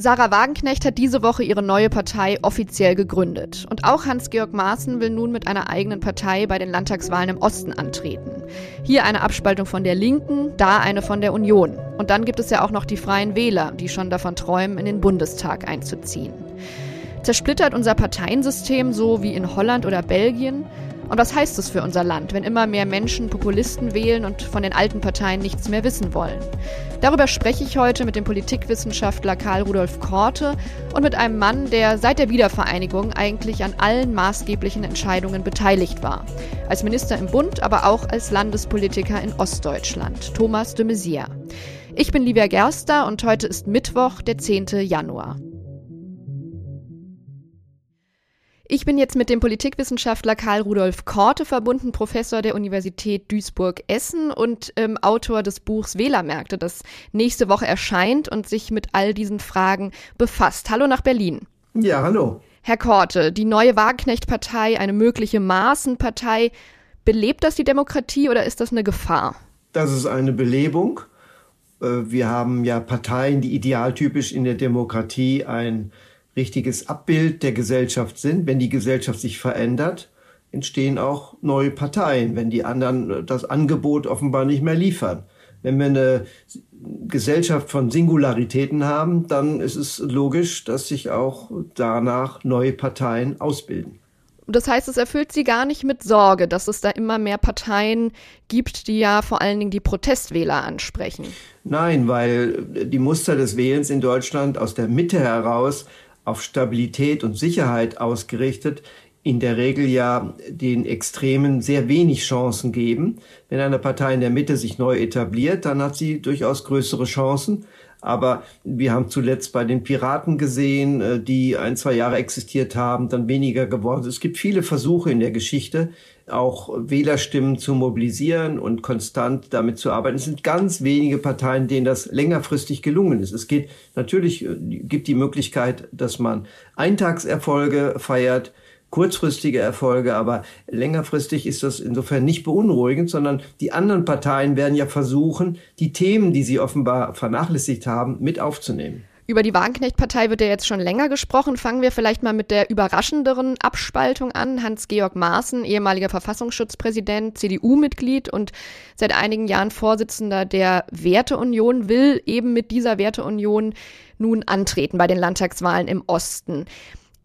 Sarah Wagenknecht hat diese Woche ihre neue Partei offiziell gegründet. Und auch Hans-Georg Maaßen will nun mit einer eigenen Partei bei den Landtagswahlen im Osten antreten. Hier eine Abspaltung von der Linken, da eine von der Union. Und dann gibt es ja auch noch die Freien Wähler, die schon davon träumen, in den Bundestag einzuziehen. Zersplittert unser Parteiensystem so wie in Holland oder Belgien? Und was heißt das für unser Land, wenn immer mehr Menschen Populisten wählen und von den alten Parteien nichts mehr wissen wollen? Darüber spreche ich heute mit dem Politikwissenschaftler Karl Rudolf Korte und mit einem Mann, der seit der Wiedervereinigung eigentlich an allen maßgeblichen Entscheidungen beteiligt war. Als Minister im Bund, aber auch als Landespolitiker in Ostdeutschland, Thomas de Maizière. Ich bin Livia Gerster und heute ist Mittwoch, der 10. Januar. Ich bin jetzt mit dem Politikwissenschaftler Karl Rudolf Korte verbunden, Professor der Universität Duisburg-Essen und ähm, Autor des Buchs Wählermärkte, das nächste Woche erscheint und sich mit all diesen Fragen befasst. Hallo nach Berlin. Ja, hallo. Herr Korte, die neue Wagenknecht-Partei, eine mögliche Maßenpartei, belebt das die Demokratie oder ist das eine Gefahr? Das ist eine Belebung. Äh, wir haben ja Parteien, die idealtypisch in der Demokratie ein richtiges Abbild der Gesellschaft sind. Wenn die Gesellschaft sich verändert, entstehen auch neue Parteien, wenn die anderen äh, das Angebot offenbar nicht mehr liefern. Wenn wir eine Gesellschaft von Singularitäten haben, dann ist es logisch, dass sich auch danach neue Parteien ausbilden. Das heißt, es erfüllt Sie gar nicht mit Sorge, dass es da immer mehr Parteien gibt, die ja vor allen Dingen die Protestwähler ansprechen. Nein, weil die Muster des Wählens in Deutschland aus der Mitte heraus auf Stabilität und Sicherheit ausgerichtet, in der Regel ja den Extremen sehr wenig Chancen geben. Wenn eine Partei in der Mitte sich neu etabliert, dann hat sie durchaus größere Chancen. Aber wir haben zuletzt bei den Piraten gesehen, äh, die ein, zwei Jahre existiert haben, dann weniger geworden. Es gibt viele Versuche in der Geschichte, auch Wählerstimmen zu mobilisieren und konstant damit zu arbeiten. Es sind ganz wenige Parteien, denen das längerfristig gelungen ist. Es geht natürlich, äh, gibt die Möglichkeit, dass man Eintagserfolge feiert, kurzfristige Erfolge, aber längerfristig ist das insofern nicht beunruhigend, sondern die anderen Parteien werden ja versuchen, die Themen, die sie offenbar vernachlässigt haben, mit aufzunehmen. Über die Wagenknecht-Partei wird ja jetzt schon länger gesprochen. Fangen wir vielleicht mal mit der überraschenderen Abspaltung an. Hans-Georg Maaßen, ehemaliger Verfassungsschutzpräsident, CDU-Mitglied und seit einigen Jahren Vorsitzender der Werteunion, will eben mit dieser Werteunion nun antreten bei den Landtagswahlen im Osten.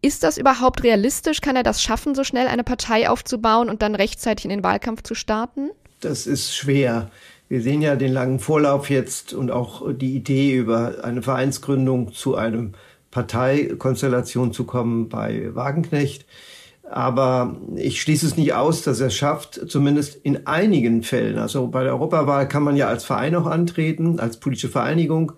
Ist das überhaupt realistisch? Kann er das schaffen, so schnell eine Partei aufzubauen und dann rechtzeitig in den Wahlkampf zu starten? Das ist schwer. Wir sehen ja den langen Vorlauf jetzt und auch die Idee über eine Vereinsgründung zu einem Parteikonstellation zu kommen bei Wagenknecht. Aber ich schließe es nicht aus, dass er es schafft, zumindest in einigen Fällen. Also bei der Europawahl kann man ja als Verein auch antreten, als politische Vereinigung.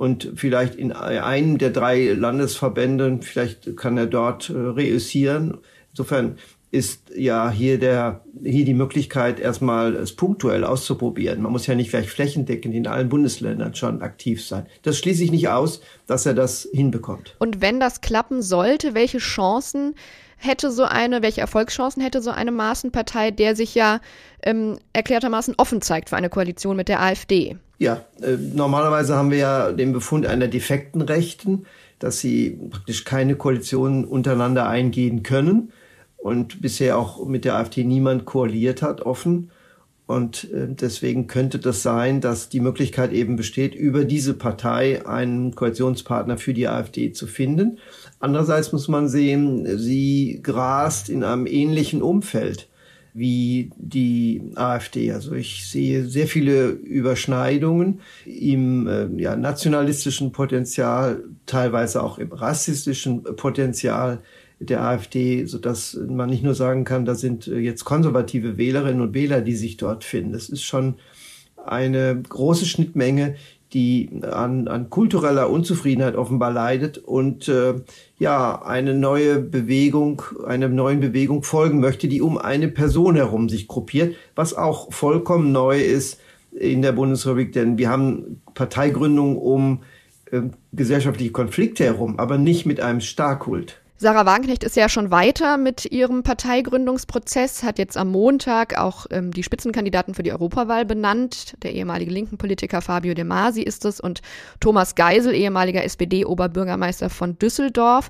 Und vielleicht in einem der drei Landesverbände, vielleicht kann er dort äh, reüssieren. Insofern ist ja hier der, hier die Möglichkeit, erstmal es punktuell auszuprobieren. Man muss ja nicht gleich flächendeckend in allen Bundesländern schon aktiv sein. Das schließe ich nicht aus, dass er das hinbekommt. Und wenn das klappen sollte, welche Chancen hätte so eine, welche Erfolgschancen hätte so eine Maßenpartei, der sich ja ähm, erklärtermaßen offen zeigt für eine Koalition mit der AfD? Ja, äh, normalerweise haben wir ja den Befund einer defekten Rechten, dass sie praktisch keine Koalition untereinander eingehen können und bisher auch mit der AfD niemand koaliert hat, offen. Und äh, deswegen könnte das sein, dass die Möglichkeit eben besteht, über diese Partei einen Koalitionspartner für die AfD zu finden. Andererseits muss man sehen, sie grast in einem ähnlichen Umfeld wie die AfD. Also ich sehe sehr viele Überschneidungen im äh, ja, nationalistischen Potenzial, teilweise auch im rassistischen Potenzial der AfD, so dass man nicht nur sagen kann, da sind äh, jetzt konservative Wählerinnen und Wähler, die sich dort finden. Das ist schon eine große Schnittmenge, die an, an kultureller Unzufriedenheit offenbar leidet und äh, ja eine neue Bewegung, einer neuen Bewegung folgen möchte, die um eine Person herum sich gruppiert, was auch vollkommen neu ist in der Bundesrepublik, denn wir haben Parteigründungen um äh, gesellschaftliche Konflikte herum, aber nicht mit einem Starkkult. Sarah Wagenknecht ist ja schon weiter mit ihrem Parteigründungsprozess, hat jetzt am Montag auch ähm, die Spitzenkandidaten für die Europawahl benannt. Der ehemalige linken Politiker Fabio De Masi ist es und Thomas Geisel, ehemaliger SPD-Oberbürgermeister von Düsseldorf.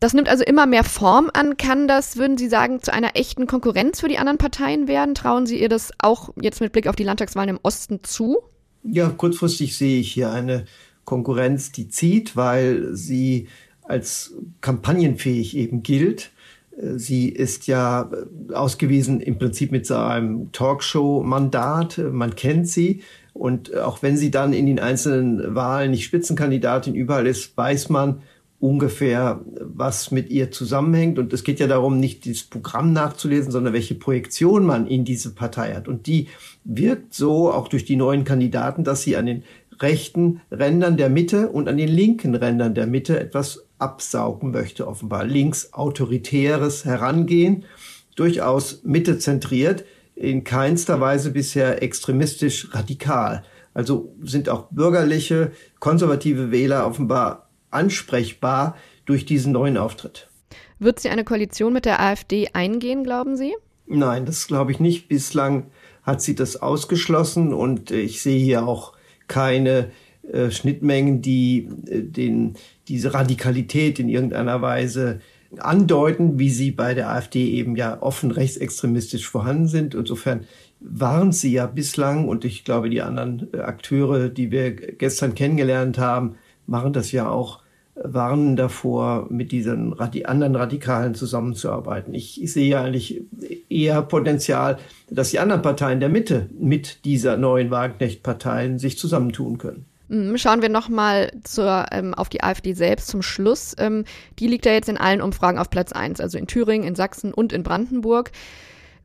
Das nimmt also immer mehr Form an. Kann das, würden Sie sagen, zu einer echten Konkurrenz für die anderen Parteien werden? Trauen Sie ihr das auch jetzt mit Blick auf die Landtagswahlen im Osten zu? Ja, kurzfristig sehe ich hier eine Konkurrenz, die zieht, weil sie als kampagnenfähig eben gilt. Sie ist ja ausgewiesen im Prinzip mit so einem Talkshow-Mandat. Man kennt sie. Und auch wenn sie dann in den einzelnen Wahlen nicht Spitzenkandidatin überall ist, weiß man ungefähr, was mit ihr zusammenhängt. Und es geht ja darum, nicht das Programm nachzulesen, sondern welche Projektion man in diese Partei hat. Und die wirkt so auch durch die neuen Kandidaten, dass sie an den rechten Rändern der Mitte und an den linken Rändern der Mitte etwas absaugen möchte, offenbar. Links autoritäres Herangehen, durchaus mittezentriert, in keinster Weise bisher extremistisch radikal. Also sind auch bürgerliche, konservative Wähler offenbar ansprechbar durch diesen neuen Auftritt. Wird sie eine Koalition mit der AfD eingehen, glauben Sie? Nein, das glaube ich nicht. Bislang hat sie das ausgeschlossen und ich sehe hier auch keine äh, Schnittmengen, die äh, den, diese Radikalität in irgendeiner Weise andeuten, wie sie bei der AfD eben ja offen rechtsextremistisch vorhanden sind. Insofern waren sie ja bislang, und ich glaube, die anderen äh, Akteure, die wir gestern kennengelernt haben, machen das ja auch, warnen davor, mit diesen anderen Radikalen zusammenzuarbeiten. Ich, ich sehe eigentlich eher Potenzial, dass die anderen Parteien der Mitte mit dieser neuen Wagenknecht-Parteien sich zusammentun können. Mhm, schauen wir nochmal ähm, auf die AfD selbst zum Schluss. Ähm, die liegt ja jetzt in allen Umfragen auf Platz 1, also in Thüringen, in Sachsen und in Brandenburg.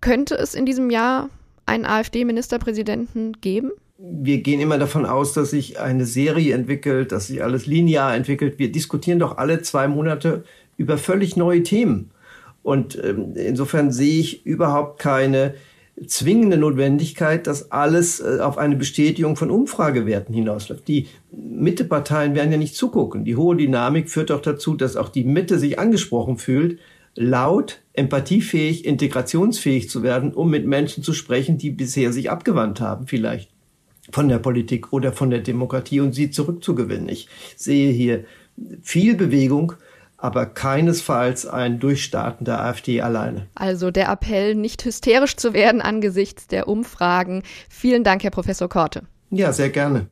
Könnte es in diesem Jahr einen AfD-Ministerpräsidenten geben? Wir gehen immer davon aus, dass sich eine Serie entwickelt, dass sich alles linear entwickelt. Wir diskutieren doch alle zwei Monate über völlig neue Themen. Und ähm, insofern sehe ich überhaupt keine zwingende Notwendigkeit, dass alles äh, auf eine Bestätigung von Umfragewerten hinausläuft. Die Mitteparteien werden ja nicht zugucken. Die hohe Dynamik führt auch dazu, dass auch die Mitte sich angesprochen fühlt, laut, empathiefähig, integrationsfähig zu werden, um mit Menschen zu sprechen, die bisher sich abgewandt haben, vielleicht von der Politik oder von der Demokratie und sie zurückzugewinnen. Ich sehe hier viel Bewegung aber keinesfalls ein Durchstarten der AfD alleine. Also der Appell, nicht hysterisch zu werden angesichts der Umfragen. Vielen Dank, Herr Professor Korte. Ja, sehr gerne.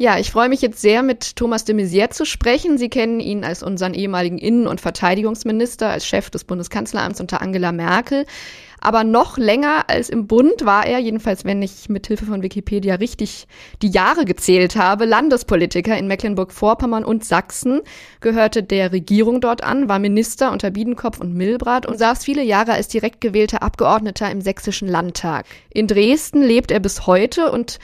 Ja, ich freue mich jetzt sehr, mit Thomas de Maizière zu sprechen. Sie kennen ihn als unseren ehemaligen Innen- und Verteidigungsminister, als Chef des Bundeskanzleramts unter Angela Merkel. Aber noch länger als im Bund war er, jedenfalls wenn ich mit Hilfe von Wikipedia richtig die Jahre gezählt habe, Landespolitiker in Mecklenburg-Vorpommern und Sachsen, gehörte der Regierung dort an, war Minister unter Biedenkopf und Milbrat und saß viele Jahre als direkt gewählter Abgeordneter im Sächsischen Landtag. In Dresden lebt er bis heute und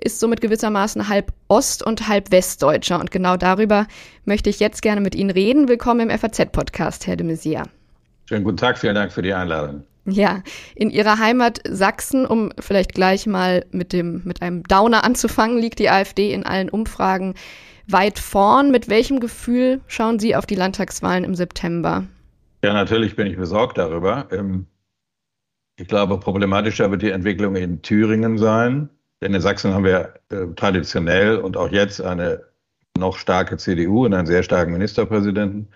ist somit gewissermaßen halb Ost- und halb Westdeutscher. Und genau darüber möchte ich jetzt gerne mit Ihnen reden. Willkommen im FAZ-Podcast, Herr de Maizière. Schönen guten Tag, vielen Dank für die Einladung. Ja, in ihrer Heimat Sachsen, um vielleicht gleich mal mit dem, mit einem Downer anzufangen, liegt die AfD in allen Umfragen weit vorn. Mit welchem Gefühl schauen Sie auf die Landtagswahlen im September? Ja, natürlich bin ich besorgt darüber. Ähm, ich glaube, problematischer wird die Entwicklung in Thüringen sein. Denn in Sachsen haben wir äh, traditionell und auch jetzt eine noch starke CDU und einen sehr starken Ministerpräsidenten.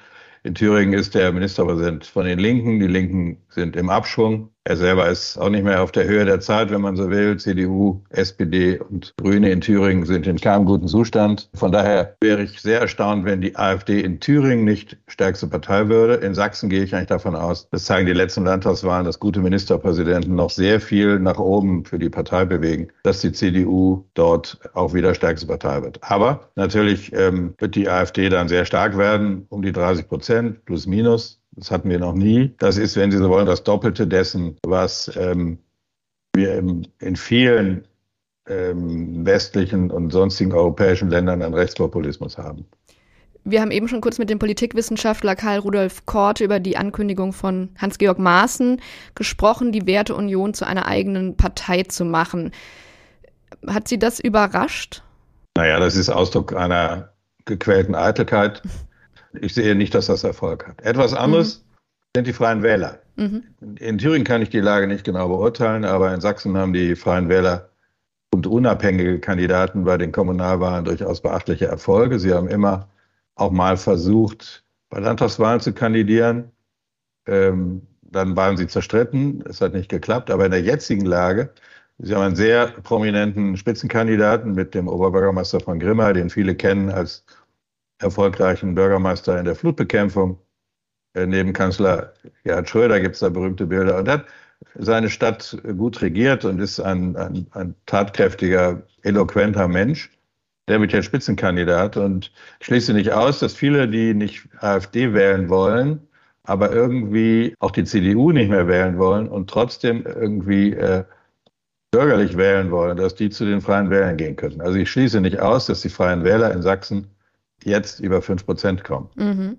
In Thüringen ist der Ministerpräsident von den Linken. Die Linken sind im Abschwung. Er selber ist auch nicht mehr auf der Höhe der Zeit, wenn man so will. CDU, SPD und Grüne in Thüringen sind in keinem guten Zustand. Von daher wäre ich sehr erstaunt, wenn die AfD in Thüringen nicht stärkste Partei würde. In Sachsen gehe ich eigentlich davon aus, das zeigen die letzten Landtagswahlen, dass gute Ministerpräsidenten noch sehr viel nach oben für die Partei bewegen, dass die CDU dort auch wieder stärkste Partei wird. Aber natürlich ähm, wird die AfD dann sehr stark werden, um die 30 Prozent plus minus. Das hatten wir noch nie. Das ist, wenn Sie so wollen, das Doppelte dessen, was ähm, wir im, in vielen ähm, westlichen und sonstigen europäischen Ländern an Rechtspopulismus haben. Wir haben eben schon kurz mit dem Politikwissenschaftler Karl Rudolf Korte über die Ankündigung von Hans-Georg Maaßen gesprochen, die Werteunion zu einer eigenen Partei zu machen. Hat Sie das überrascht? Naja, das ist Ausdruck einer gequälten Eitelkeit. ich sehe nicht, dass das Erfolg hat. Etwas anderes mhm. sind die Freien Wähler. Mhm. In Thüringen kann ich die Lage nicht genau beurteilen, aber in Sachsen haben die Freien Wähler und unabhängige Kandidaten bei den Kommunalwahlen durchaus beachtliche Erfolge. Sie haben immer auch mal versucht, bei Landtagswahlen zu kandidieren. Ähm, dann waren sie zerstritten, es hat nicht geklappt. Aber in der jetzigen Lage, Sie haben einen sehr prominenten Spitzenkandidaten mit dem Oberbürgermeister von Grimma, den viele kennen als erfolgreichen Bürgermeister in der Flutbekämpfung. Äh, neben Kanzler Gerhard Schröder gibt es da berühmte Bilder. Und hat seine Stadt gut regiert und ist ein, ein, ein tatkräftiger, eloquenter Mensch. Der wird jetzt Spitzenkandidat. Und ich schließe nicht aus, dass viele, die nicht AfD wählen wollen, aber irgendwie auch die CDU nicht mehr wählen wollen und trotzdem irgendwie äh, bürgerlich wählen wollen, dass die zu den Freien Wählern gehen könnten. Also ich schließe nicht aus, dass die Freien Wähler in Sachsen jetzt über 5 Prozent kommen. Mhm.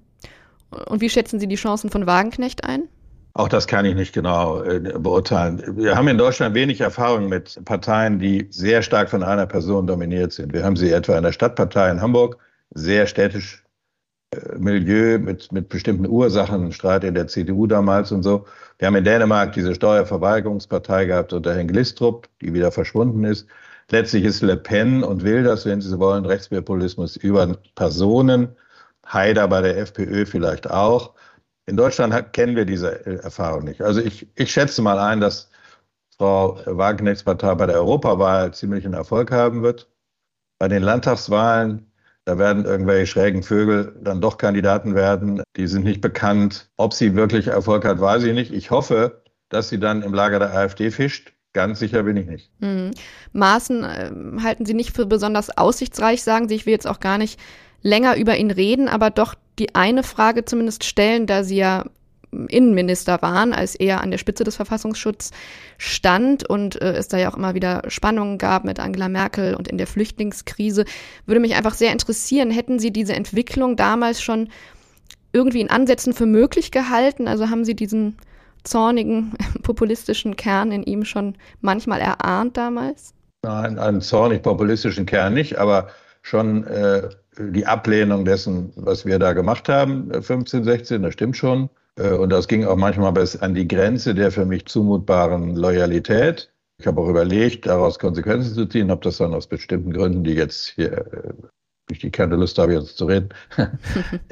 Und wie schätzen Sie die Chancen von Wagenknecht ein? Auch das kann ich nicht genau äh, beurteilen. Wir haben in Deutschland wenig Erfahrung mit Parteien, die sehr stark von einer Person dominiert sind. Wir haben sie etwa in der Stadtpartei in Hamburg, sehr städtisch äh, Milieu mit, mit bestimmten Ursachen, Streit in der CDU damals und so. Wir haben in Dänemark diese Steuerverweigerungspartei gehabt unter Herrn Glistrup, die wieder verschwunden ist. Letztlich ist Le Pen und Wilders, wenn Sie so wollen, Rechtspopulismus über Personen. Haider bei der FPÖ vielleicht auch. In Deutschland kennen wir diese Erfahrung nicht. Also ich, ich schätze mal ein, dass Frau Wagenknechts Partei bei der Europawahl ziemlich einen Erfolg haben wird. Bei den Landtagswahlen, da werden irgendwelche schrägen Vögel dann doch Kandidaten werden. Die sind nicht bekannt. Ob sie wirklich Erfolg hat, weiß ich nicht. Ich hoffe, dass sie dann im Lager der AfD fischt. Ganz sicher bin ich nicht. Mhm. Maßen äh, halten Sie nicht für besonders aussichtsreich, sagen Sie. Ich will jetzt auch gar nicht länger über ihn reden, aber doch die eine Frage zumindest stellen, da Sie ja Innenminister waren, als er an der Spitze des Verfassungsschutzes stand und äh, es da ja auch immer wieder Spannungen gab mit Angela Merkel und in der Flüchtlingskrise, würde mich einfach sehr interessieren, hätten Sie diese Entwicklung damals schon irgendwie in Ansätzen für möglich gehalten? Also haben Sie diesen zornigen, populistischen Kern in ihm schon manchmal erahnt damals? Nein, einen zornig populistischen Kern nicht, aber schon äh, die Ablehnung dessen, was wir da gemacht haben, 15, äh, 16, das stimmt schon. Äh, und das ging auch manchmal bis an die Grenze der für mich zumutbaren Loyalität. Ich habe auch überlegt, daraus Konsequenzen zu ziehen, habe das dann aus bestimmten Gründen, die jetzt hier, äh, ich die keine Lust habe, jetzt zu reden,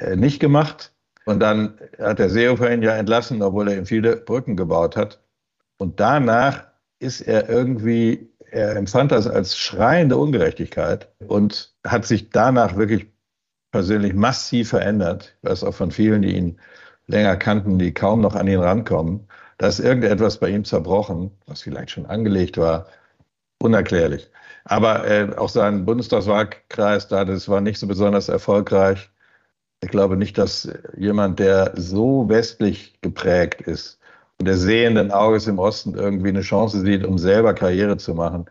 nicht gemacht. Und dann hat der Seehofer ihn ja entlassen, obwohl er ihm viele Brücken gebaut hat. Und danach ist er irgendwie, er empfand das als schreiende Ungerechtigkeit und hat sich danach wirklich persönlich massiv verändert. Ich weiß auch von vielen, die ihn länger kannten, die kaum noch an ihn rankommen. Da ist irgendetwas bei ihm zerbrochen, was vielleicht schon angelegt war, unerklärlich. Aber äh, auch sein Bundestagswahlkreis da, das war nicht so besonders erfolgreich. Ich glaube nicht, dass jemand, der so westlich geprägt ist der sehenden Auges im Osten irgendwie eine Chance sieht, um selber Karriere zu machen.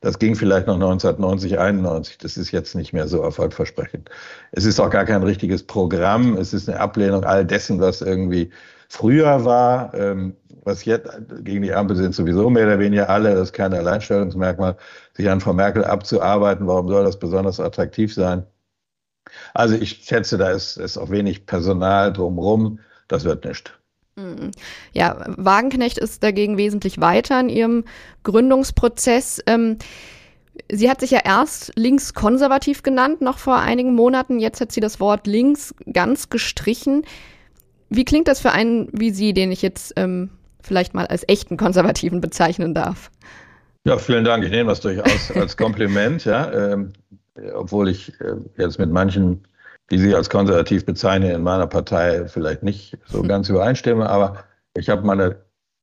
Das ging vielleicht noch 1990, 91. Das ist jetzt nicht mehr so erfolgversprechend. Es ist auch gar kein richtiges Programm. Es ist eine Ablehnung all dessen, was irgendwie früher war. Ähm, was jetzt gegen die Ampel sind sowieso mehr oder weniger alle. Das ist kein Alleinstellungsmerkmal, sich an Frau Merkel abzuarbeiten. Warum soll das besonders attraktiv sein? Also ich schätze, da ist, ist auch wenig Personal drumherum. Das wird nicht. Mhm. Ja, Wagenknecht ist dagegen wesentlich weiter in ihrem Gründungsprozess. Ähm, sie hat sich ja erst linkskonservativ genannt, noch vor einigen Monaten. Jetzt hat sie das Wort links ganz gestrichen. Wie klingt das für einen wie Sie, den ich jetzt ähm, vielleicht mal als echten Konservativen bezeichnen darf? Ja, vielen Dank. Ich nehme das durchaus als Kompliment. ja. Ähm, obwohl ich äh, jetzt mit manchen, die sich als konservativ bezeichnen, in meiner Partei vielleicht nicht so hm. ganz übereinstimme, aber ich habe mal eine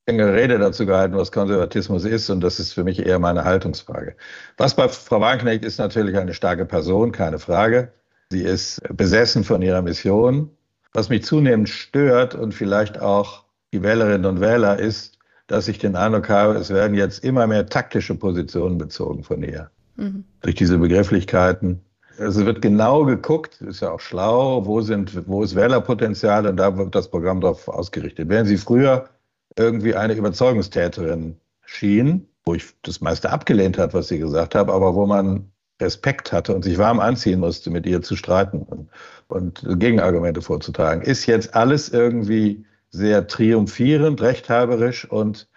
längere Rede dazu gehalten, was Konservatismus ist, und das ist für mich eher meine Haltungsfrage. Was bei Frau Wagenknecht ist natürlich eine starke Person, keine Frage. Sie ist besessen von ihrer Mission. Was mich zunehmend stört und vielleicht auch die Wählerinnen und Wähler ist, dass ich den Eindruck habe, es werden jetzt immer mehr taktische Positionen bezogen von ihr mhm. durch diese Begrifflichkeiten. Es wird genau geguckt, ist ja auch schlau, wo, sind, wo ist Wählerpotenzial und da wird das Programm darauf ausgerichtet. Während sie früher irgendwie eine Überzeugungstäterin schien, wo ich das meiste abgelehnt hat, was sie gesagt hat, aber wo man Respekt hatte und sich warm anziehen musste, mit ihr zu streiten und, und Gegenargumente vorzutragen, ist jetzt alles irgendwie sehr triumphierend, rechthaberisch und,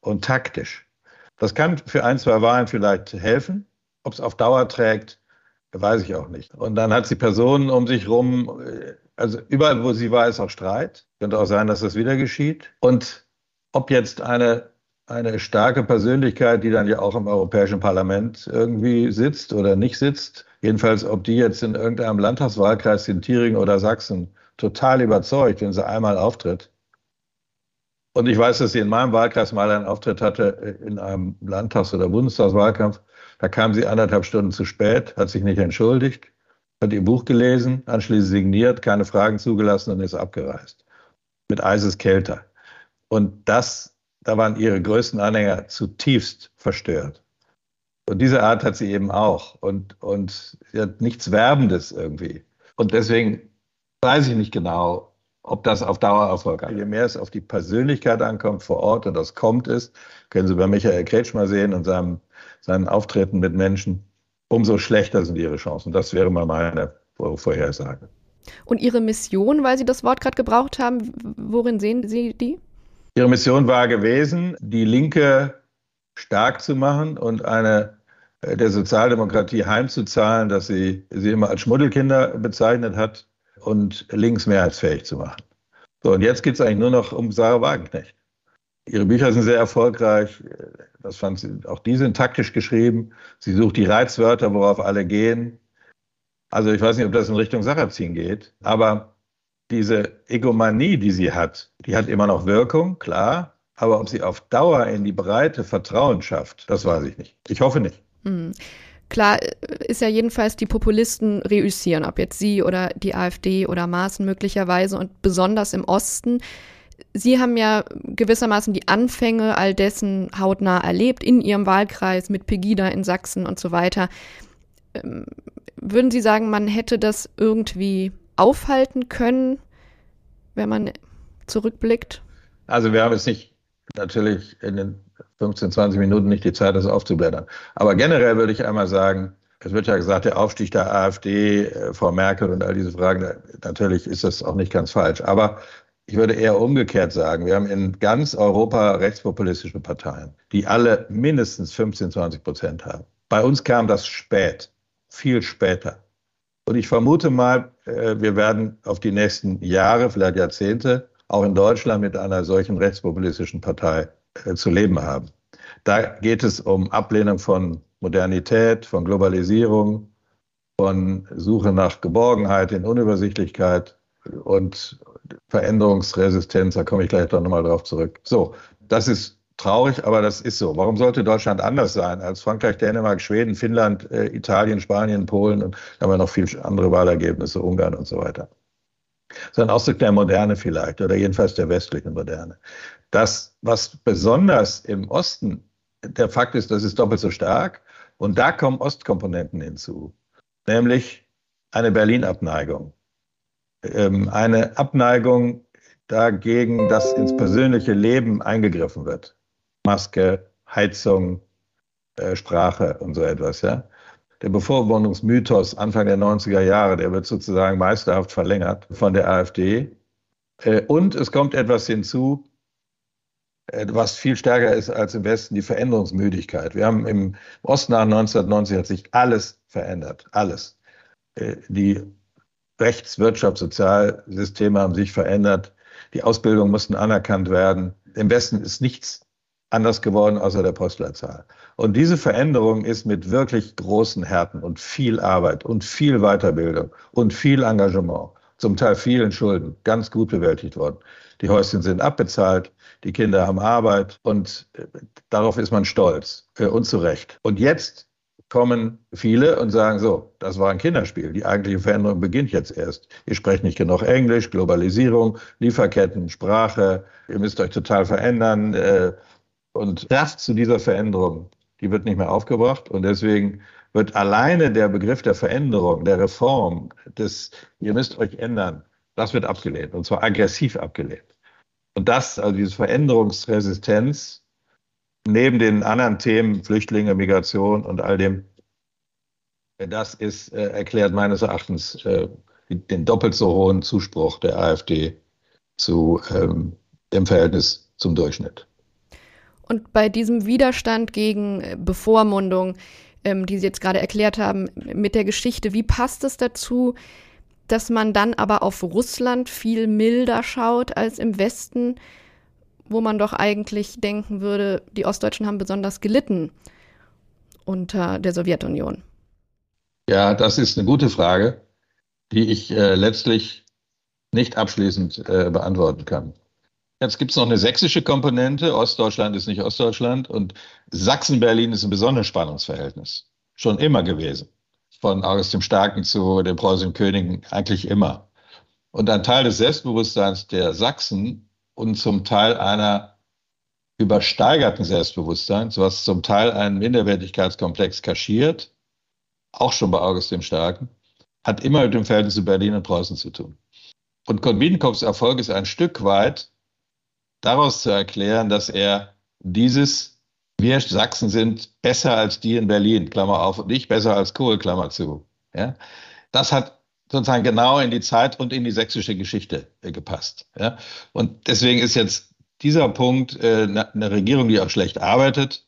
und taktisch. Das kann für ein, zwei Wahlen vielleicht helfen. Ob es auf Dauer trägt, weiß ich auch nicht. Und dann hat sie Personen um sich rum, also überall, wo sie war, ist auch Streit. Könnte auch sein, dass das wieder geschieht. Und ob jetzt eine eine starke Persönlichkeit, die dann ja auch im Europäischen Parlament irgendwie sitzt oder nicht sitzt. Jedenfalls, ob die jetzt in irgendeinem Landtagswahlkreis in Thüringen oder Sachsen total überzeugt, wenn sie einmal auftritt. Und ich weiß, dass sie in meinem Wahlkreis mal einen Auftritt hatte in einem Landtags- oder Bundestagswahlkampf. Da kam sie anderthalb Stunden zu spät, hat sich nicht entschuldigt, hat ihr Buch gelesen, anschließend signiert, keine Fragen zugelassen und ist abgereist. Mit Eiseskälte. Und das da waren ihre größten Anhänger zutiefst verstört. Und diese Art hat sie eben auch. Und, und sie hat nichts Werbendes irgendwie. Und deswegen weiß ich nicht genau, ob das auf Dauer Erfolg hat. Je mehr es auf die Persönlichkeit ankommt vor Ort, und das kommt es, können Sie bei Michael Kretschmer sehen und seinem, seinen Auftreten mit Menschen, umso schlechter sind ihre Chancen. Das wäre mal meine Vorhersage. Und Ihre Mission, weil Sie das Wort gerade gebraucht haben, worin sehen Sie die? Ihre Mission war gewesen, die Linke stark zu machen und eine äh, der Sozialdemokratie heimzuzahlen, dass sie sie immer als Schmuddelkinder bezeichnet hat und links mehrheitsfähig zu machen. So, und jetzt geht es eigentlich nur noch um Sarah Wagenknecht. Ihre Bücher sind sehr erfolgreich. Das fand sie, auch die sind taktisch geschrieben. Sie sucht die Reizwörter, worauf alle gehen. Also ich weiß nicht, ob das in Richtung Sarrazin geht, aber diese Egomanie, die sie hat, die hat immer noch Wirkung, klar. Aber ob sie auf Dauer in die Breite Vertrauen schafft, das weiß ich nicht. Ich hoffe nicht. Mhm. Klar ist ja jedenfalls, die Populisten reüssieren, ob jetzt sie oder die AfD oder Maaßen möglicherweise und besonders im Osten. Sie haben ja gewissermaßen die Anfänge all dessen hautnah erlebt in Ihrem Wahlkreis mit Pegida in Sachsen und so weiter. Ähm, würden Sie sagen, man hätte das irgendwie aufhalten können, wenn man zurückblickt? Also wir haben jetzt nicht natürlich in den 15, 20 Minuten nicht die Zeit, das aufzublättern. Aber generell würde ich einmal sagen, es wird ja gesagt, der Aufstieg der AfD, äh, Frau Merkel und all diese Fragen, natürlich ist das auch nicht ganz falsch. Aber ich würde eher umgekehrt sagen, wir haben in ganz Europa rechtspopulistische Parteien, die alle mindestens 15, 20 Prozent haben. Bei uns kam das spät, viel später. Und ich vermute mal, äh, wir werden auf die nächsten Jahre, vielleicht Jahrzehnte, auch in Deutschland mit einer solchen rechtspopulistischen Partei äh, zu leben haben. Da geht es um Ablehnung von Modernität, von Globalisierung, von Suche nach Geborgenheit in Unübersichtlichkeit und Veränderungsresistenz. Da komme ich gleich doch nochmal drauf zurück. So, das ist traurig, aber das ist so. Warum sollte Deutschland anders sein als Frankreich, Dänemark, Schweden, Finnland, äh, Italien, Spanien, Polen und da haben wir noch viele andere Wahlergebnisse, Ungarn und so weiter. Ein Ausdruck der Moderne vielleicht oder jedenfalls der westlichen Moderne. Das, was besonders im Osten der Fakt ist, das ist doppelt so stark und da kommen Ostkomponenten hinzu, nämlich eine Berlin-Abneigung. Ähm, eine Abneigung dagegen, dass ins persönliche Leben eingegriffen wird. Maske, Heizung, äh, Sprache und so etwas. Ja? Der Bevormundungsmythos Anfang der 90er Jahre, der wird sozusagen meisterhaft verlängert von der AfD. Äh, und es kommt etwas hinzu, äh, was viel stärker ist als im Westen, die Veränderungsmüdigkeit. Wir haben im Osten nach 1990 hat sich alles verändert, alles. Äh, die Rechts-, Wirtschafts-, Sozialsysteme haben sich verändert. Die Ausbildungen mussten anerkannt werden. Im Westen ist nichts anders geworden außer der Postleitzahl. Und diese Veränderung ist mit wirklich großen Härten und viel Arbeit und viel Weiterbildung und viel Engagement, zum Teil vielen Schulden, ganz gut bewältigt worden. Die Häuschen sind abbezahlt, die Kinder haben Arbeit und äh, darauf ist man stolz und zu Recht. Und jetzt kommen viele und sagen so, das war ein Kinderspiel. Die eigentliche Veränderung beginnt jetzt erst. Ihr sprecht nicht genug Englisch, Globalisierung, Lieferketten, Sprache, ihr müsst euch total verändern. Äh, und Kraft zu dieser Veränderung, die wird nicht mehr aufgebracht. Und deswegen wird alleine der Begriff der Veränderung, der Reform, des, ihr müsst euch ändern, das wird abgelehnt. Und zwar aggressiv abgelehnt. Und das, also diese Veränderungsresistenz, neben den anderen Themen, Flüchtlinge, Migration und all dem, Das ist, äh, erklärt meines Erachtens äh, den doppelt so hohen Zuspruch der AfD zu ähm, dem Verhältnis zum Durchschnitt. Und bei diesem Widerstand gegen äh, Bevormundung, ähm, die Sie jetzt gerade erklärt haben, mit der Geschichte, wie passt es dazu, dass man dann aber auf Russland viel milder schaut als im Westen, wo man doch eigentlich denken würde, die Ostdeutschen haben besonders gelitten unter der Sowjetunion? Ja, das ist eine gute Frage, die ich äh, letztlich nicht abschließend äh, beantworten kann. Jetzt gibt es noch eine sächsische Komponente. Ostdeutschland ist nicht Ostdeutschland und Sachsen-Berlin ist ein besonderes Spannungsverhältnis. Schon immer gewesen. Von August dem Starken zu den preußischen Königen eigentlich immer. Und ein Teil des Selbstbewusstseins der Sachsen und zum Teil einer übersteigerten Selbstbewusstseins, was zum Teil einen Minderwertigkeitskomplex kaschiert, auch schon bei August dem Starken, hat immer mit dem Verhältnis zu Berlin und Preußen zu tun. Und Kurt Erfolg ist ein Stück weit daraus zu erklären, dass er dieses, wir Sachsen sind besser als die in Berlin, Klammer auf, und nicht besser als Kohl, Klammer zu. Ja? Das hat sozusagen genau in die Zeit und in die sächsische Geschichte äh, gepasst. Ja? Und deswegen ist jetzt dieser Punkt äh, eine Regierung, die auch schlecht arbeitet,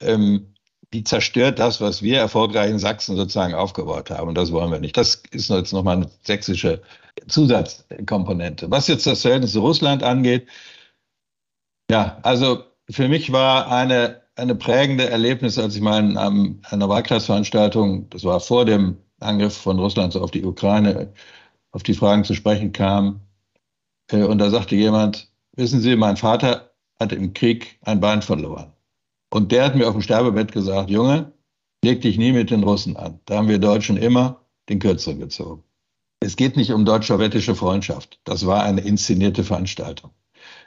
ähm, die zerstört das, was wir erfolgreich in Sachsen sozusagen aufgebaut haben. Und das wollen wir nicht. Das ist jetzt nochmal eine sächsische Zusatzkomponente. Was jetzt das Verhältnis zu Russland angeht, ja, also für mich war eine, eine prägende Erlebnis, als ich mal in einem, einer Wahlkreisveranstaltung, das war vor dem Angriff von Russland auf die Ukraine, auf die Fragen zu sprechen kam. Äh, und da sagte jemand, wissen Sie, mein Vater hat im Krieg ein Bein verloren. Und der hat mir auf dem Sterbebett gesagt, Junge, leg dich nie mit den Russen an. Da haben wir Deutschen immer den Kürzeren gezogen. Es geht nicht um deutsch-sowjetische Freundschaft. Das war eine inszenierte Veranstaltung.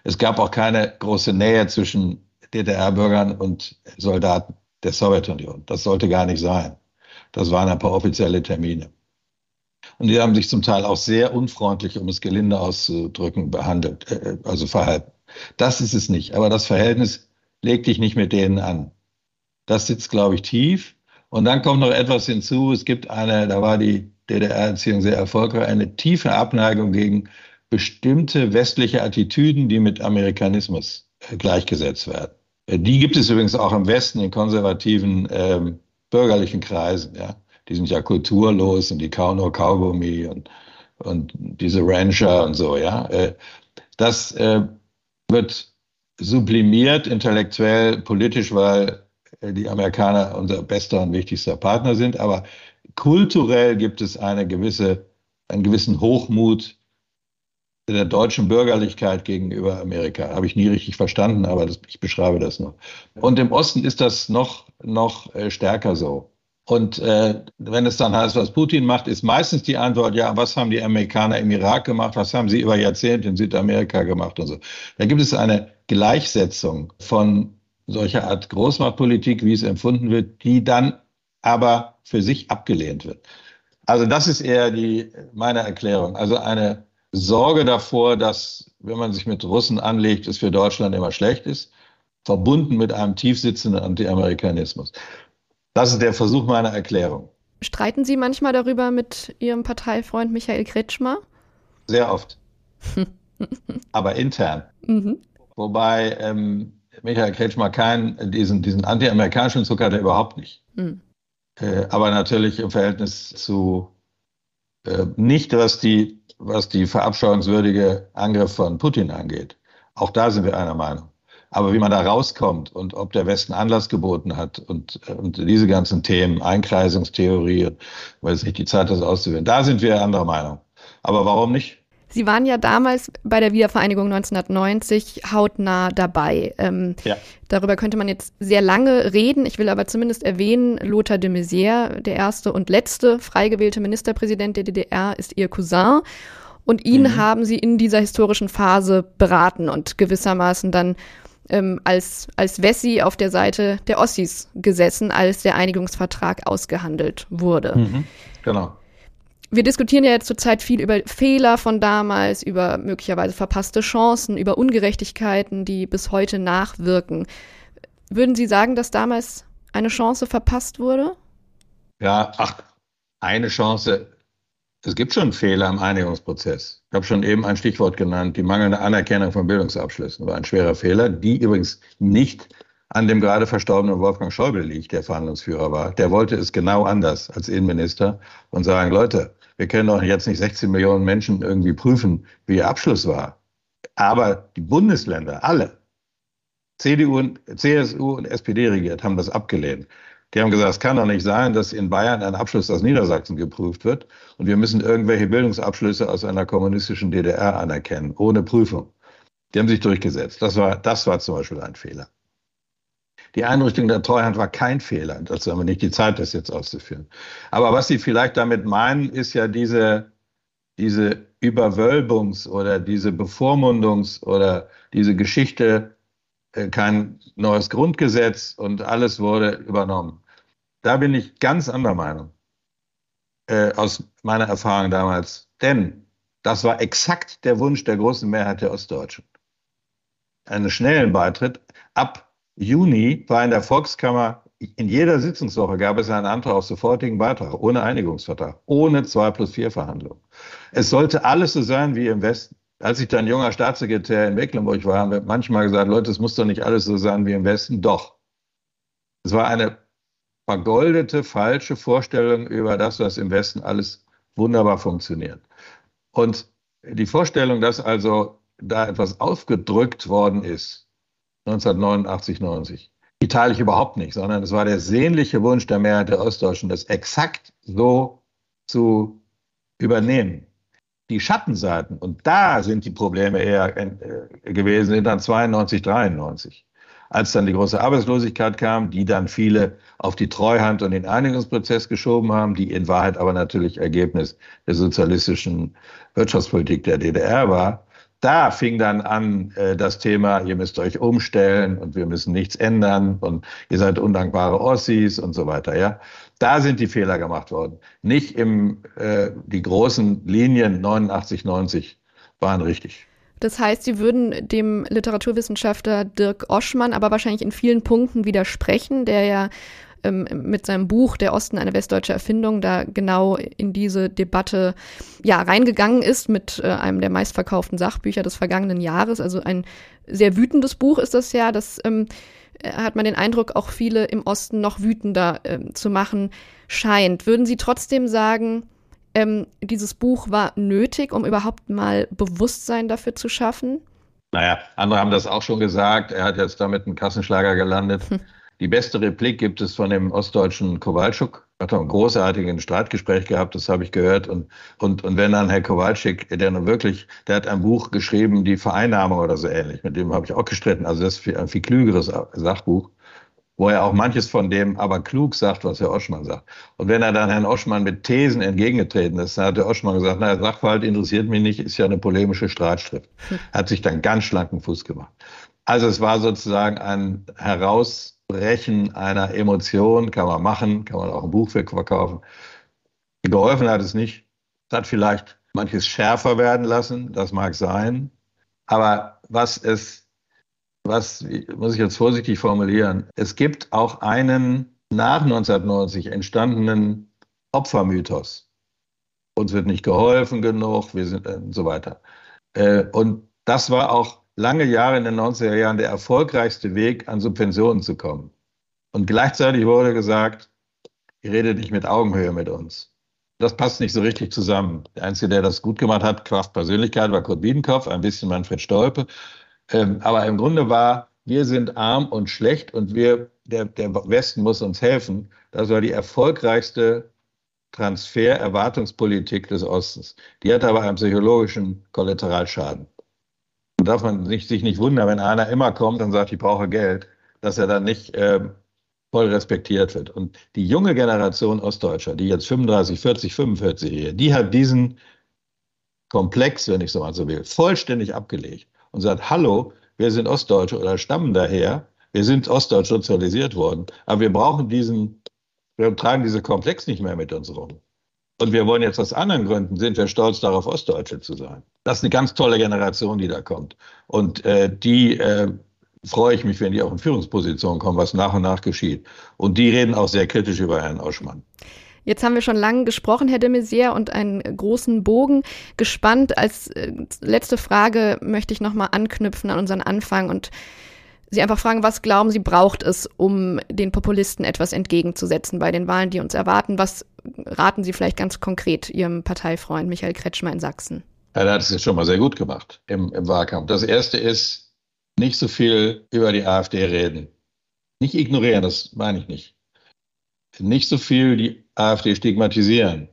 Es gab auch keine große Nähe zwischen DDR-Bürgern und Soldaten der Sowjetunion. Das sollte gar nicht sein. Das waren ein paar offizielle Termine. Und die haben sich zum Teil auch sehr unfreundlich, um es gelinde auszudrücken, behandelt, äh, also verhalten. Das ist es nicht. Aber das Verhältnis leg dich nicht mit denen an. Das sitzt, glaube ich, tief. Und dann kommt noch etwas hinzu. Es gibt eine, da war die DDR-Erziehung sehr erfolgreich, eine tiefe Abneigung gegen bestimmte westliche Attitüden, die mit Amerikanismus äh, gleichgesetzt werden. Äh, die gibt es übrigens auch im Westen in konservativen ähm, bürgerlichen Kreisen. Ja, die sind ja kulturlos und die kauen nur Kaugummi und und diese Rancher und so. Ja, äh, das äh, wird sublimiert, intellektuell, politisch, weil die Amerikaner unser bester und wichtigster Partner sind. Aber kulturell gibt es eine gewisse, einen gewissen Hochmut der deutschen Bürgerlichkeit gegenüber Amerika. Habe ich nie richtig verstanden, aber das, ich beschreibe das nur. Und im Osten ist das noch, noch äh, stärker so. Und äh, wenn es dann heißt, was Putin macht, ist meistens die Antwort, ja, was haben die Amerikaner im Irak gemacht, was haben sie über Jahrzehnte in Südamerika gemacht und so. Da gibt es eine Gleichsetzung von solcher Art Großmachtpolitik, wie es empfunden wird, die dann aber für sich abgelehnt wird. Also das ist eher die, meine Erklärung. Also eine Sorge davor, dass, wenn man sich mit Russen anlegt, es für Deutschland immer schlecht ist, verbunden mit einem tiefsitzenden Anti-Amerikanismus. Das ist der Versuch meiner Erklärung. Streiten Sie manchmal darüber mit Ihrem Parteifreund Michael Kretschmer? Sehr oft. Aber intern. Mhm. Wobei ähm, Michael Kretschmer keinen, diesen, diesen anti-amerikanischen Zug hat er überhaupt nicht. Mhm. Äh, aber natürlich im Verhältnis zu äh, nicht, was die, was die verabscheuungswürdige Angriff von Putin angeht. Auch da sind wir einer Meinung. Aber wie man da rauskommt und ob der Westen Anlass geboten hat und, und diese ganzen Themen, Einkreisungstheorie, weil es nicht die Zeit ist auszuwählen, da sind wir anderer Meinung. Aber warum nicht? Sie waren ja damals bei der Wiedervereinigung 1990 hautnah dabei. Ähm, ja. Darüber könnte man jetzt sehr lange reden. Ich will aber zumindest erwähnen, Lothar de Maizière, der erste und letzte frei gewählte Ministerpräsident der DDR, ist ihr Cousin. Und ihn mhm. haben sie in dieser historischen Phase beraten und gewissermaßen dann ähm, als, als Wessi auf der Seite der Ossis gesessen, als der Einigungsvertrag ausgehandelt wurde. Mhm, genau. Wir diskutieren ja zurzeit viel über Fehler von damals, über möglicherweise verpasste Chancen, über Ungerechtigkeiten, die bis heute nachwirken. Würden Sie sagen, dass damals eine Chance verpasst wurde? Ja, ach, eine Chance, es gibt schon Fehler im Einigungsprozess. Ich habe schon eben ein Stichwort genannt, die mangelnde Anerkennung von Bildungsabschlüssen war ein schwerer Fehler, die übrigens nicht an dem gerade verstorbenen Wolfgang Schäuble liegt, der Verhandlungsführer war. Der wollte es genau anders als Innenminister und sagen, Leute, wir können doch jetzt nicht 16 Millionen Menschen irgendwie prüfen, wie ihr Abschluss war. Aber die Bundesländer, alle, CDU und CSU und SPD regiert, haben das abgelehnt. Die haben gesagt, es kann doch nicht sein, dass in Bayern ein Abschluss aus Niedersachsen geprüft wird und wir müssen irgendwelche Bildungsabschlüsse aus einer kommunistischen DDR anerkennen, ohne Prüfung. Die haben sich durchgesetzt. Das war, das war zum Beispiel ein Fehler. Die Einrichtung der Treuhand war kein Fehler. Dazu haben wir nicht die Zeit, das jetzt auszuführen. Aber was Sie vielleicht damit meinen, ist ja diese, diese Überwölbungs- oder diese Bevormundungs- oder diese Geschichte äh, kein neues Grundgesetz und alles wurde übernommen. Da bin ich ganz anderer Meinung äh, aus meiner Erfahrung damals. Denn das war exakt der Wunsch der großen Mehrheit der Ostdeutschen. Einen schnellen Beitritt. Ab Juni war in der Volkskammer, in jeder Sitzungswoche gab es einen Antrag auf sofortigen Beitrag, ohne Einigungsvertrag, ohne 2 plus 4 Verhandlungen. Es sollte alles so sein wie im Westen. Als ich dann junger Staatssekretär in Mecklenburg war, haben wir manchmal gesagt, Leute, es muss doch nicht alles so sein wie im Westen. Doch. Es war eine vergoldete, falsche Vorstellung über das, was im Westen alles wunderbar funktioniert. Und die Vorstellung, dass also da etwas aufgedrückt worden ist, 1989, 90, die teile ich überhaupt nicht, sondern es war der sehnliche Wunsch der Mehrheit der Ostdeutschen, das exakt so zu übernehmen die Schattenseiten, und da sind die Probleme eher äh, gewesen, sind dann 92, 93. Als dann die große Arbeitslosigkeit kam, die dann viele auf die Treuhand und den Einigungsprozess geschoben haben, die in Wahrheit aber natürlich Ergebnis der sozialistischen Wirtschaftspolitik der DDR war, da fing dann an äh, das Thema, ihr müsst euch umstellen und wir müssen nichts ändern und ihr seid undankbare Ossis und so weiter. Ja, da sind die Fehler gemacht worden. Nicht im äh, die großen Linien 89, 90 waren richtig. Das heißt, Sie würden dem Literaturwissenschaftler Dirk Oschmann aber wahrscheinlich in vielen Punkten widersprechen, der ja ähm, mit seinem Buch Der Osten eine westdeutsche Erfindung da genau in diese Debatte ja reingegangen ist mit äh, einem der meistverkauften Sachbücher des vergangenen Jahres. Also ein sehr wütendes Buch ist das ja, das ähm, äh, hat man den Eindruck, auch viele im Osten noch wütender äh, zu machen scheint. Würden Sie trotzdem sagen, ähm, dieses Buch war nötig, um überhaupt mal Bewusstsein dafür zu schaffen? Naja, andere haben das auch schon gesagt. Er hat jetzt damit einen Kassenschlager gelandet. Hm. Die beste Replik gibt es von dem ostdeutschen Kowalczuk. Hat ein großartiges Streitgespräch gehabt, das habe ich gehört. Und, und, und wenn dann Herr Kowalczyk, der nun wirklich, der hat ein Buch geschrieben, die Vereinnahmung oder so ähnlich, mit dem habe ich auch gestritten. Also das ist ein viel klügeres Sachbuch, wo er auch manches von dem aber klug sagt, was Herr Oschmann sagt. Und wenn er dann Herrn Oschmann mit Thesen entgegengetreten ist, dann hat der Oschmann gesagt, na, Sachverhalt interessiert mich nicht, ist ja eine polemische Streitschrift. Hm. Hat sich dann ganz schlanken Fuß gemacht. Also es war sozusagen ein heraus Brechen einer Emotion kann man machen, kann man auch ein Buch verkaufen. Geholfen hat es nicht. Es hat vielleicht manches schärfer werden lassen, das mag sein. Aber was es, was muss ich jetzt vorsichtig formulieren, es gibt auch einen nach 1990 entstandenen Opfermythos. Uns wird nicht geholfen genug, wir sind und so weiter. Äh, und das war auch lange Jahre in den 90er Jahren der erfolgreichste Weg, an Subventionen zu kommen. Und gleichzeitig wurde gesagt, ihr redet nicht mit Augenhöhe mit uns. Das passt nicht so richtig zusammen. Der Einzige, der das gut gemacht hat, Kraft Persönlichkeit, war Kurt Biedenkopf, ein bisschen Manfred Stolpe. Ähm, aber im Grunde war, wir sind arm und schlecht und wir, der, der Westen muss uns helfen. Das war die erfolgreichste Transfer-Erwartungspolitik des Ostens. Die hat aber einen psychologischen Kollateralschaden darf man sich, sich nicht wundern, wenn einer immer kommt und sagt, ich brauche Geld, dass er dann nicht äh, voll respektiert wird. Und die junge Generation Ostdeutscher, die jetzt 35, 40, 45 hier, die hat diesen Komplex, wenn ich so mal so will, vollständig abgelegt und sagt, hallo, wir sind Ostdeutsche oder stammen daher, wir sind ostdeutsch sozialisiert worden, aber wir brauchen diesen, wir tragen diesen Komplex nicht mehr mit uns rum. Und wir wollen jetzt aus anderen Gründen, sind wir stolz darauf, Ostdeutsche zu sein. Das ist eine ganz tolle Generation, die da kommt. Und äh, die äh, freue ich mich, wenn die auch in Führungspositionen kommen, was nach und nach geschieht. Und die reden auch sehr kritisch über Herrn Oschmann. Jetzt haben wir schon lange gesprochen, Herr de Maizière, und einen großen Bogen gespannt. Als äh, letzte Frage möchte ich nochmal anknüpfen an unseren Anfang und Sie einfach fragen, was glauben Sie, braucht es, um den Populisten etwas entgegenzusetzen bei den Wahlen, die uns erwarten? Was raten Sie vielleicht ganz konkret Ihrem Parteifreund Michael Kretschmer in Sachsen? Er hat es jetzt schon mal sehr gut gemacht im, im Wahlkampf. Das erste ist, nicht so viel über die AfD reden. Nicht ignorieren, das meine ich nicht. Nicht so viel die AfD stigmatisieren,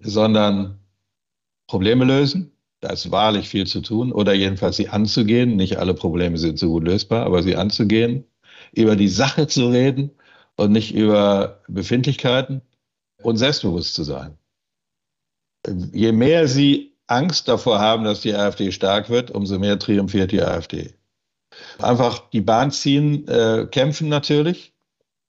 sondern Probleme lösen. Da ist wahrlich viel zu tun oder jedenfalls sie anzugehen. Nicht alle Probleme sind so gut lösbar, aber sie anzugehen, über die Sache zu reden und nicht über Befindlichkeiten und selbstbewusst zu sein. Je mehr sie Angst davor haben, dass die AfD stark wird, umso mehr triumphiert die AfD. Einfach die Bahn ziehen, äh, kämpfen natürlich,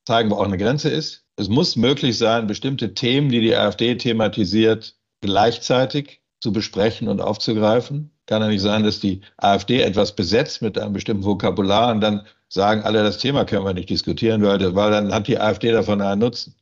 zeigen, wo auch eine Grenze ist. Es muss möglich sein, bestimmte Themen, die die AfD thematisiert, gleichzeitig zu besprechen und aufzugreifen. Kann ja nicht sein, dass die AfD etwas besetzt mit einem bestimmten Vokabular und dann sagen alle, das Thema können wir nicht diskutieren, weil, weil dann hat die AfD davon einen Nutzen.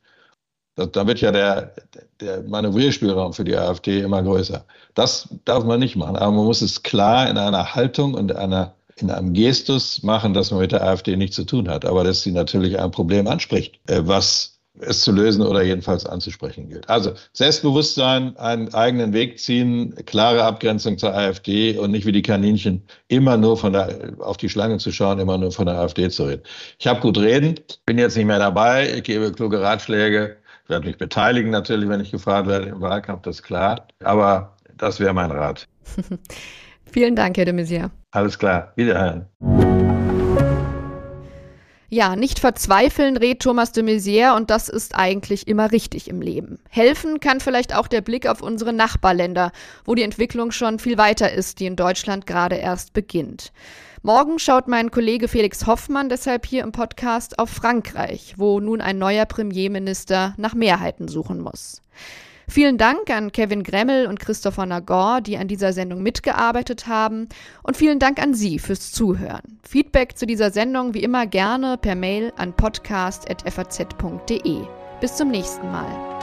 Da wird ja der, der Manövrierspielraum für die AfD immer größer. Das darf man nicht machen, aber man muss es klar in einer Haltung und einer, in einem Gestus machen, dass man mit der AfD nichts zu tun hat, aber dass sie natürlich ein Problem anspricht, äh, was es zu lösen oder jedenfalls anzusprechen gilt. Also Selbstbewusstsein, einen eigenen Weg ziehen, klare Abgrenzung zur AfD und nicht wie die Kaninchen immer nur von der, auf die Schlange zu schauen, immer nur von der AfD zu reden. Ich habe gut reden, bin jetzt nicht mehr dabei, ich gebe kluge Ratschläge, werde mich beteiligen natürlich, wenn ich gefragt werde im Wahlkampf, das ist klar. Aber das wäre mein Rat. Vielen Dank, Herr de Maizière. Alles klar, wiederhören. Ja, nicht verzweifeln, rät Thomas de Maizière, und das ist eigentlich immer richtig im Leben. Helfen kann vielleicht auch der Blick auf unsere Nachbarländer, wo die Entwicklung schon viel weiter ist, die in Deutschland gerade erst beginnt. Morgen schaut mein Kollege Felix Hoffmann deshalb hier im Podcast auf Frankreich, wo nun ein neuer Premierminister nach Mehrheiten suchen muss. Vielen Dank an Kevin Gremmel und Christopher Nagor, die an dieser Sendung mitgearbeitet haben. Und vielen Dank an Sie fürs Zuhören. Feedback zu dieser Sendung wie immer gerne per Mail an podcast.faz.de. Bis zum nächsten Mal.